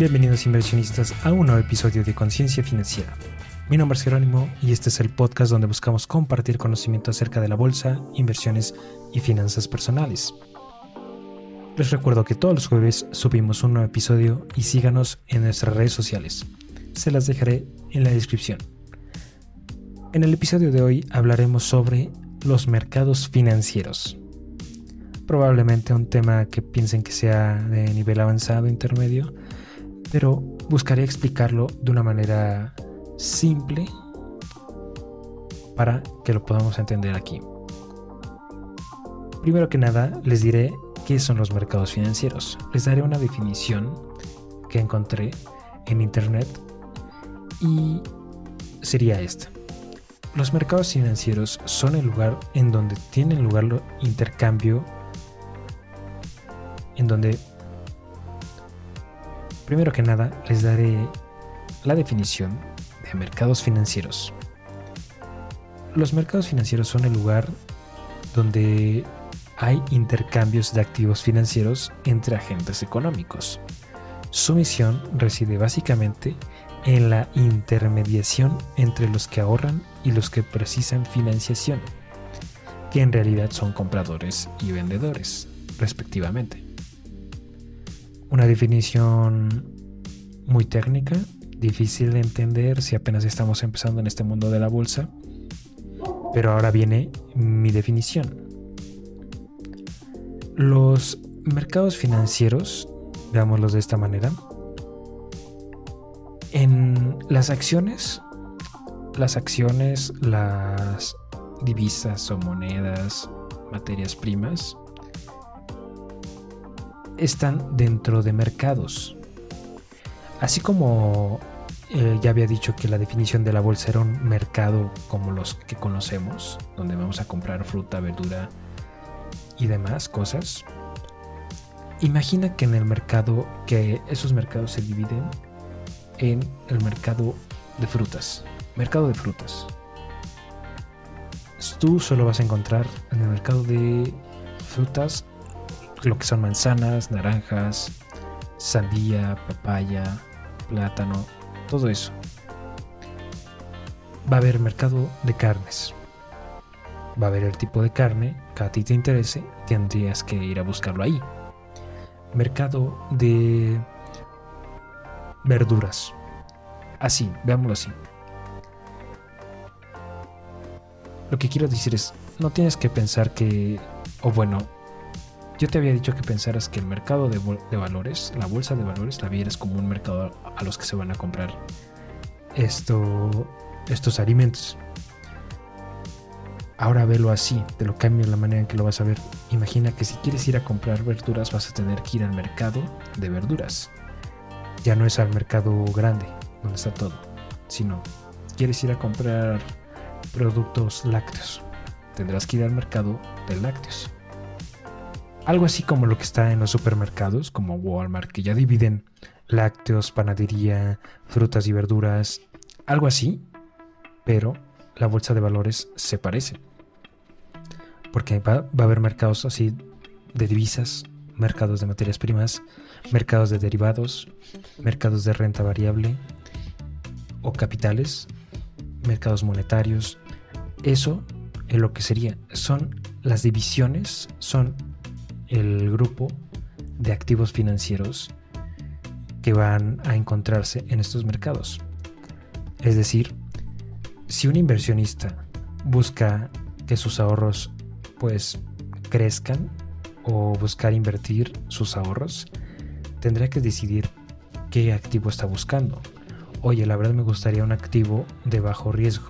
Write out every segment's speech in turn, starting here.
Bienvenidos inversionistas a un nuevo episodio de Conciencia Financiera. Mi nombre es Jerónimo y este es el podcast donde buscamos compartir conocimiento acerca de la bolsa, inversiones y finanzas personales. Les recuerdo que todos los jueves subimos un nuevo episodio y síganos en nuestras redes sociales. Se las dejaré en la descripción. En el episodio de hoy hablaremos sobre los mercados financieros. Probablemente un tema que piensen que sea de nivel avanzado, intermedio, pero buscaré explicarlo de una manera simple para que lo podamos entender aquí. Primero que nada, les diré qué son los mercados financieros. Les daré una definición que encontré en internet y sería esta. Los mercados financieros son el lugar en donde tienen lugar el intercambio, en donde Primero que nada, les daré la definición de mercados financieros. Los mercados financieros son el lugar donde hay intercambios de activos financieros entre agentes económicos. Su misión reside básicamente en la intermediación entre los que ahorran y los que precisan financiación, que en realidad son compradores y vendedores, respectivamente una definición muy técnica, difícil de entender si apenas estamos empezando en este mundo de la bolsa. Pero ahora viene mi definición. Los mercados financieros, veámoslos de esta manera, en las acciones, las acciones, las divisas o monedas, materias primas, están dentro de mercados. Así como eh, ya había dicho que la definición de la bolsa era un mercado como los que conocemos, donde vamos a comprar fruta, verdura y demás cosas. Imagina que en el mercado, que esos mercados se dividen en el mercado de frutas. Mercado de frutas. Tú solo vas a encontrar en el mercado de frutas lo que son manzanas, naranjas, sandía, papaya, plátano, todo eso. Va a haber mercado de carnes. Va a haber el tipo de carne que a ti te interese, tendrías que ir a buscarlo ahí. Mercado de verduras. Así, veámoslo así. Lo que quiero decir es, no tienes que pensar que, o bueno, yo te había dicho que pensaras que el mercado de, valores, la bolsa de valores, la vieras como un mercado a los que se van a comprar esto, estos alimentos. Ahora velo así, te lo cambio la manera en que lo vas a ver. Imagina que si quieres ir a comprar verduras vas a tener que ir al mercado de verduras. Ya no es al mercado grande, donde está todo, sino quieres ir a comprar productos lácteos. Tendrás que ir al mercado de lácteos. Algo así como lo que está en los supermercados, como Walmart, que ya dividen lácteos, panadería, frutas y verduras, algo así, pero la bolsa de valores se parece. Porque va, a haber mercados así de divisas, mercados de materias primas, mercados de derivados, mercados de renta variable o capitales, mercados monetarios. Eso es lo que sería. Son las divisiones, son el grupo de activos financieros que van a encontrarse en estos mercados. Es decir, si un inversionista busca que sus ahorros pues crezcan o buscar invertir sus ahorros, tendrá que decidir qué activo está buscando. Oye, la verdad me gustaría un activo de bajo riesgo.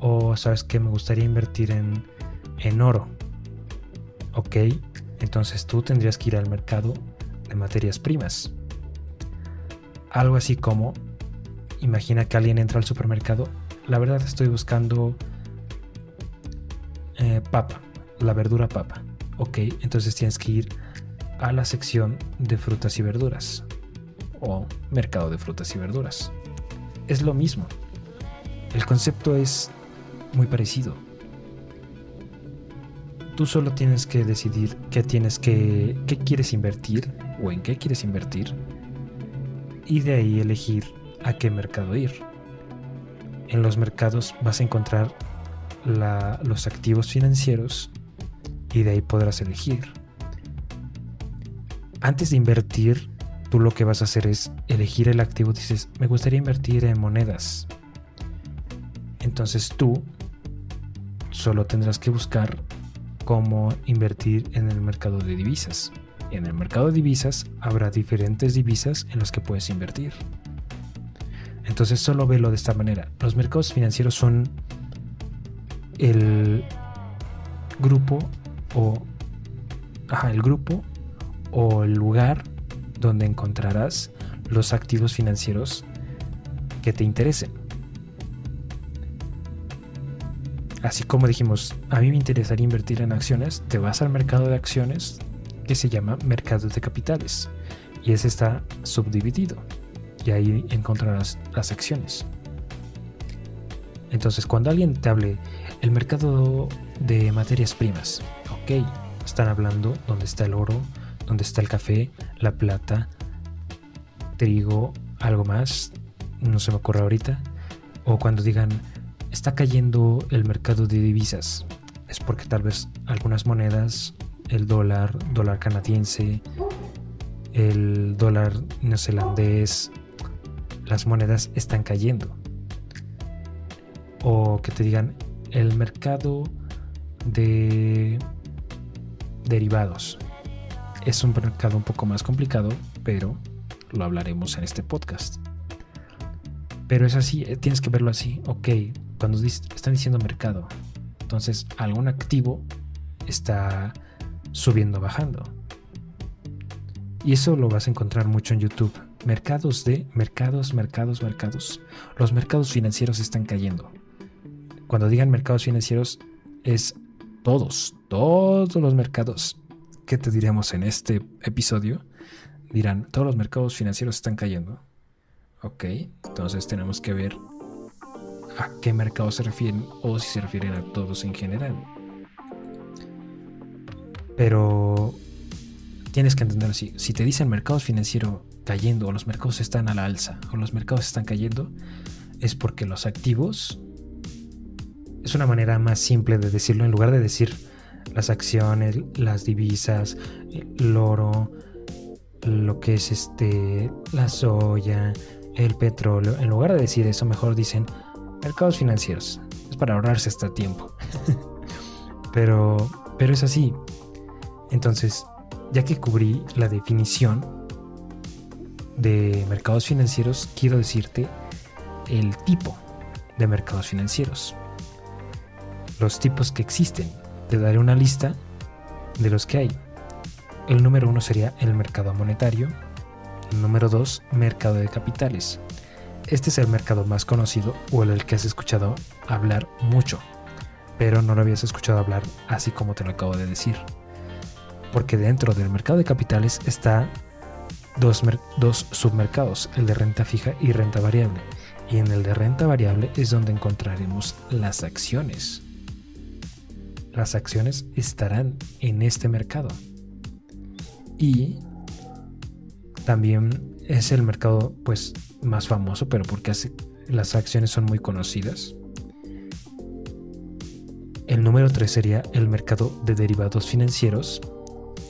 O sabes que me gustaría invertir en, en oro. Ok, entonces tú tendrías que ir al mercado de materias primas. Algo así como, imagina que alguien entra al supermercado, la verdad estoy buscando eh, papa, la verdura papa. Ok, entonces tienes que ir a la sección de frutas y verduras o mercado de frutas y verduras. Es lo mismo. El concepto es muy parecido Tú solo tienes que decidir qué tienes que, qué quieres invertir o en qué quieres invertir y de ahí elegir a qué mercado ir. En los mercados vas a encontrar los activos financieros y de ahí podrás elegir. Antes de invertir, tú lo que vas a hacer es elegir el activo. Dices, me gustaría invertir en monedas. Entonces tú solo tendrás que buscar cómo invertir en el mercado de divisas. En el mercado de divisas habrá diferentes divisas en las que puedes invertir. Entonces solo velo de esta manera. Los mercados financieros son el grupo o el grupo o el lugar donde encontrarás los activos financieros que te interesen. Así como dijimos, a mí me interesaría invertir en acciones, te vas al mercado de acciones que se llama mercado de capitales y ese está subdividido y ahí encontrarás las acciones. Entonces, cuando alguien te hable el mercado de materias primas, ok, están hablando donde está el oro, donde está el café, la plata, trigo, algo más, no se me ocurre ahorita, o cuando digan está cayendo el mercado de divisas, es porque tal vez algunas monedas, el dólar, dólar canadiense, el dólar neozelandés, las monedas están cayendo. O que te digan el mercado de derivados. Es un mercado un poco más complicado, pero lo hablaremos en este podcast. Pero es así, eh, tienes que verlo así. Ok, cuando están diciendo mercado, entonces algún activo está subiendo, bajando. Y eso lo vas a encontrar mucho en YouTube. Mercados de mercados, mercados, mercados. Los mercados financieros están cayendo. Cuando digan mercados financieros es todos, todos los mercados que te diremos en este episodio. Dirán, todos los mercados financieros están cayendo. Ok, entonces tenemos que ver a qué mercado se refieren o si se refieren a todos en general. Pero tienes que entender así. Si te dicen mercados financieros cayendo o los mercados están a la alza o los mercados están cayendo, es porque los activos es una manera más simple de decirlo en lugar de decir las acciones, las divisas, el oro, lo que es este la soya, el petróleo. En lugar de decir eso, mejor dicen mercados financieros. Es para ahorrarse hasta tiempo. pero, pero es así. Entonces, ya que cubrí la definición de mercados financieros, quiero decirte el tipo de mercados financieros. Los tipos que existen. Te daré una lista de los que hay. El número uno sería el mercado monetario. El número dos, mercado de capitales. Este es el mercado más conocido o el que has escuchado hablar mucho, pero no lo habías escuchado hablar así como te lo acabo de decir. Porque dentro del mercado de capitales está dos, dos submercados, el de renta fija y renta variable. Y en el de renta variable es donde encontraremos las acciones. Las acciones estarán en este mercado. Y también es el mercado pues más famoso, pero porque las acciones son muy conocidas. El número 3 sería el mercado de derivados financieros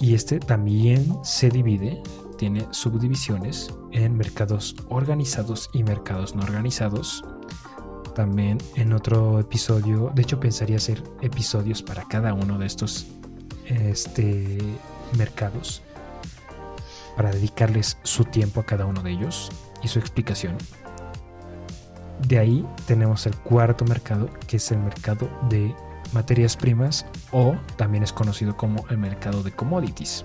y este también se divide, tiene subdivisiones en mercados organizados y mercados no organizados. También en otro episodio, de hecho pensaría hacer episodios para cada uno de estos este, mercados para dedicarles su tiempo a cada uno de ellos y su explicación. De ahí tenemos el cuarto mercado, que es el mercado de materias primas o también es conocido como el mercado de commodities.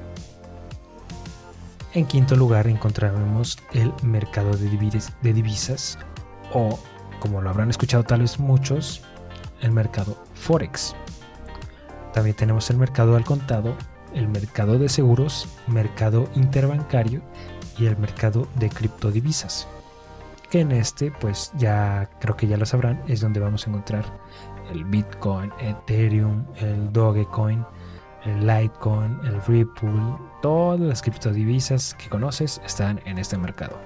En quinto lugar encontraremos el mercado de, divisas o, como lo habrán escuchado tal vez muchos, el mercado forex. También tenemos el mercado al contado el mercado de seguros, mercado interbancario y el mercado de criptodivisas. Que en este, pues ya creo que ya lo sabrán, es donde vamos a encontrar el Bitcoin, Ethereum, el Dogecoin, el Litecoin, el Ripple, todas las criptodivisas que conoces están en este mercado.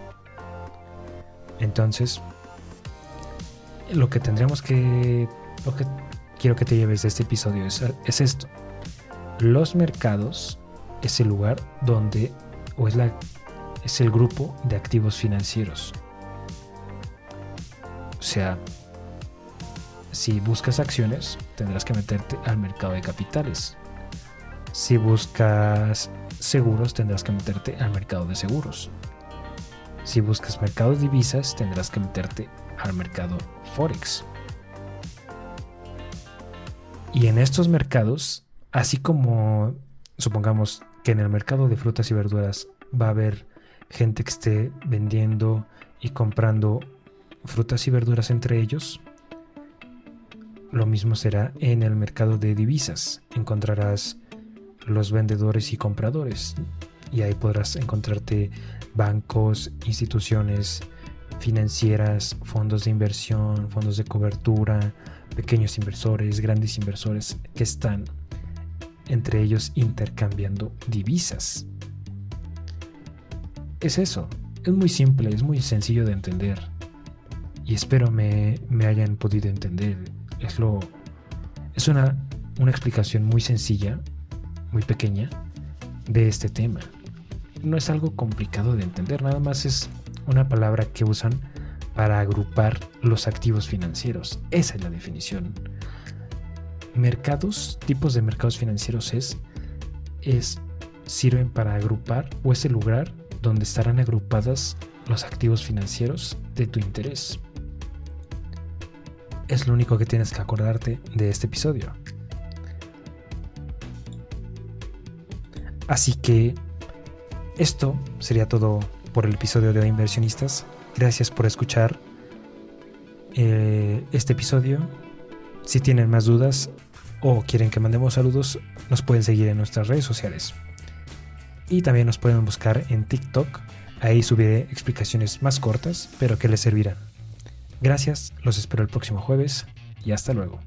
Entonces, lo que tendremos que, lo que quiero que te lleves de este episodio es, es esto. Los mercados es el lugar donde, o es, la, es el grupo de activos financieros. O sea, si buscas acciones, tendrás que meterte al mercado de capitales. Si buscas seguros, tendrás que meterte al mercado de seguros. Si buscas mercado de divisas, tendrás que meterte al mercado Forex. Y en estos mercados, así como supongamos que en el mercado de frutas y verduras va a haber gente que esté vendiendo y comprando frutas y verduras entre ellos, lo mismo será en el mercado de divisas. Encontrarás los vendedores y compradores y ahí podrás encontrarte bancos, instituciones financieras, fondos de inversión, fondos de cobertura, pequeños inversores, grandes inversores que están entre ellos intercambiando divisas. Es eso, es muy simple, es muy sencillo de entender. Y espero me, me hayan podido entender. Es, lo, es una, una explicación muy sencilla, muy pequeña, de este tema no es algo complicado de entender, nada más es una palabra que usan para agrupar los activos financieros. Esa es la definición. Mercados, tipos de mercados financieros es, es sirven para agrupar o es el lugar donde estarán agrupadas los activos financieros de tu interés. Es lo único que tienes que acordarte de este episodio. Así que esto sería todo por el episodio de Inversionistas. Gracias por escuchar eh, este episodio. Si tienen más dudas o quieren que mandemos saludos, nos pueden seguir en nuestras redes sociales. Y también nos pueden buscar en TikTok. Ahí subiré explicaciones más cortas, pero que les servirán. Gracias, los espero el próximo jueves y hasta luego.